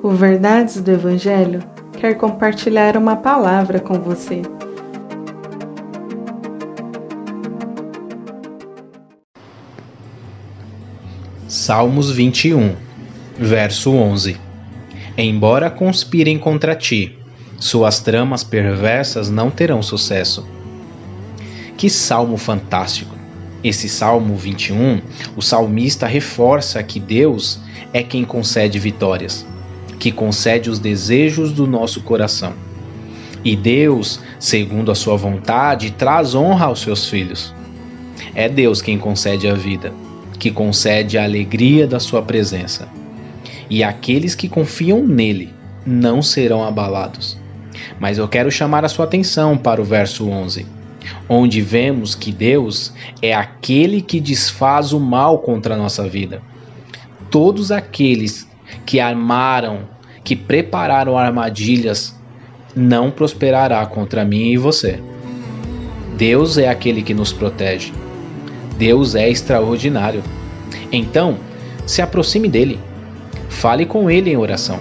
O Verdades do Evangelho quer compartilhar uma palavra com você. Salmos 21, verso 11 Embora conspirem contra ti, suas tramas perversas não terão sucesso. Que salmo fantástico! Esse Salmo 21, o salmista reforça que Deus é quem concede vitórias que concede os desejos do nosso coração. E Deus, segundo a sua vontade, traz honra aos seus filhos. É Deus quem concede a vida, que concede a alegria da sua presença. E aqueles que confiam nele não serão abalados. Mas eu quero chamar a sua atenção para o verso 11, onde vemos que Deus é aquele que desfaz o mal contra a nossa vida. Todos aqueles que armaram, que prepararam armadilhas, não prosperará contra mim e você. Deus é aquele que nos protege. Deus é extraordinário. Então, se aproxime dele. Fale com ele em oração.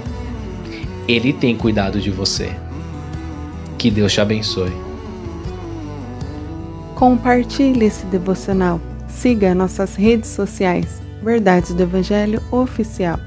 Ele tem cuidado de você. Que Deus te abençoe. Compartilhe esse devocional. Siga nossas redes sociais. Verdades do Evangelho Oficial.